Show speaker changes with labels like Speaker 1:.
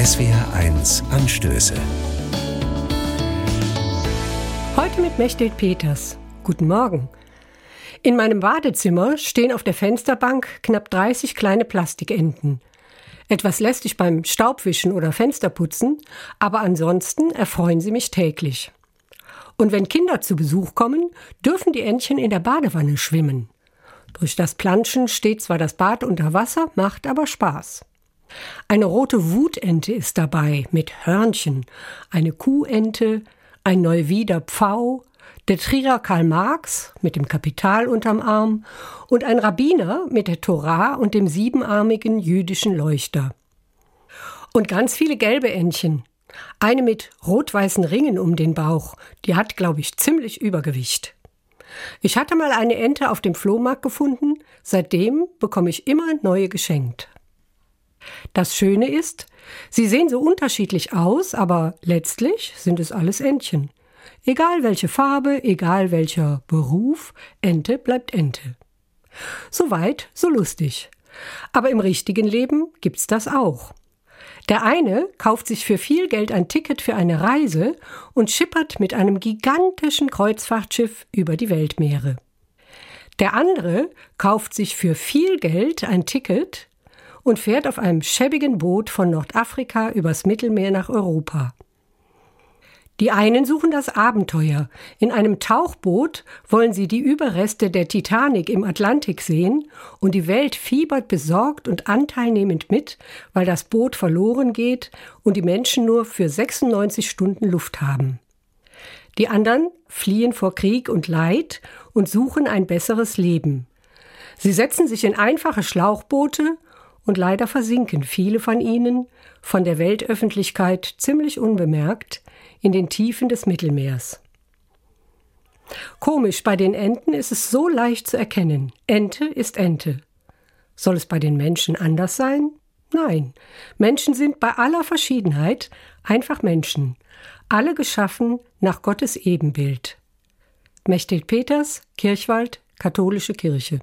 Speaker 1: SWR1 Anstöße.
Speaker 2: Heute mit Mechthild Peters. Guten Morgen. In meinem Badezimmer stehen auf der Fensterbank knapp 30 kleine Plastikenten. Etwas lästig beim Staubwischen oder Fensterputzen, aber ansonsten erfreuen sie mich täglich. Und wenn Kinder zu Besuch kommen, dürfen die Entchen in der Badewanne schwimmen. Durch das Planschen steht zwar das Bad unter Wasser, macht aber Spaß. Eine rote Wutente ist dabei mit Hörnchen, eine Kuhente, ein Neuwieder Pfau, der Trierer Karl Marx mit dem Kapital unterm Arm und ein Rabbiner mit der Torah und dem siebenarmigen jüdischen Leuchter. Und ganz viele gelbe Entchen. Eine mit rot-weißen Ringen um den Bauch, die hat, glaube ich, ziemlich Übergewicht. Ich hatte mal eine Ente auf dem Flohmarkt gefunden, seitdem bekomme ich immer neue geschenkt. Das Schöne ist, sie sehen so unterschiedlich aus, aber letztlich sind es alles Entchen. Egal welche Farbe, egal welcher Beruf, Ente bleibt Ente. Soweit, so lustig. Aber im richtigen Leben gibt's das auch. Der eine kauft sich für viel Geld ein Ticket für eine Reise und schippert mit einem gigantischen Kreuzfahrtschiff über die Weltmeere. Der andere kauft sich für viel Geld ein Ticket und fährt auf einem schäbigen Boot von Nordafrika übers Mittelmeer nach Europa. Die einen suchen das Abenteuer. In einem Tauchboot wollen sie die Überreste der Titanic im Atlantik sehen und die Welt fiebert besorgt und anteilnehmend mit, weil das Boot verloren geht und die Menschen nur für 96 Stunden Luft haben. Die anderen fliehen vor Krieg und Leid und suchen ein besseres Leben. Sie setzen sich in einfache Schlauchboote und leider versinken viele von ihnen, von der Weltöffentlichkeit ziemlich unbemerkt, in den Tiefen des Mittelmeers. Komisch, bei den Enten ist es so leicht zu erkennen. Ente ist Ente. Soll es bei den Menschen anders sein? Nein. Menschen sind bei aller Verschiedenheit einfach Menschen. Alle geschaffen nach Gottes Ebenbild. Mechthild Peters, Kirchwald, Katholische Kirche.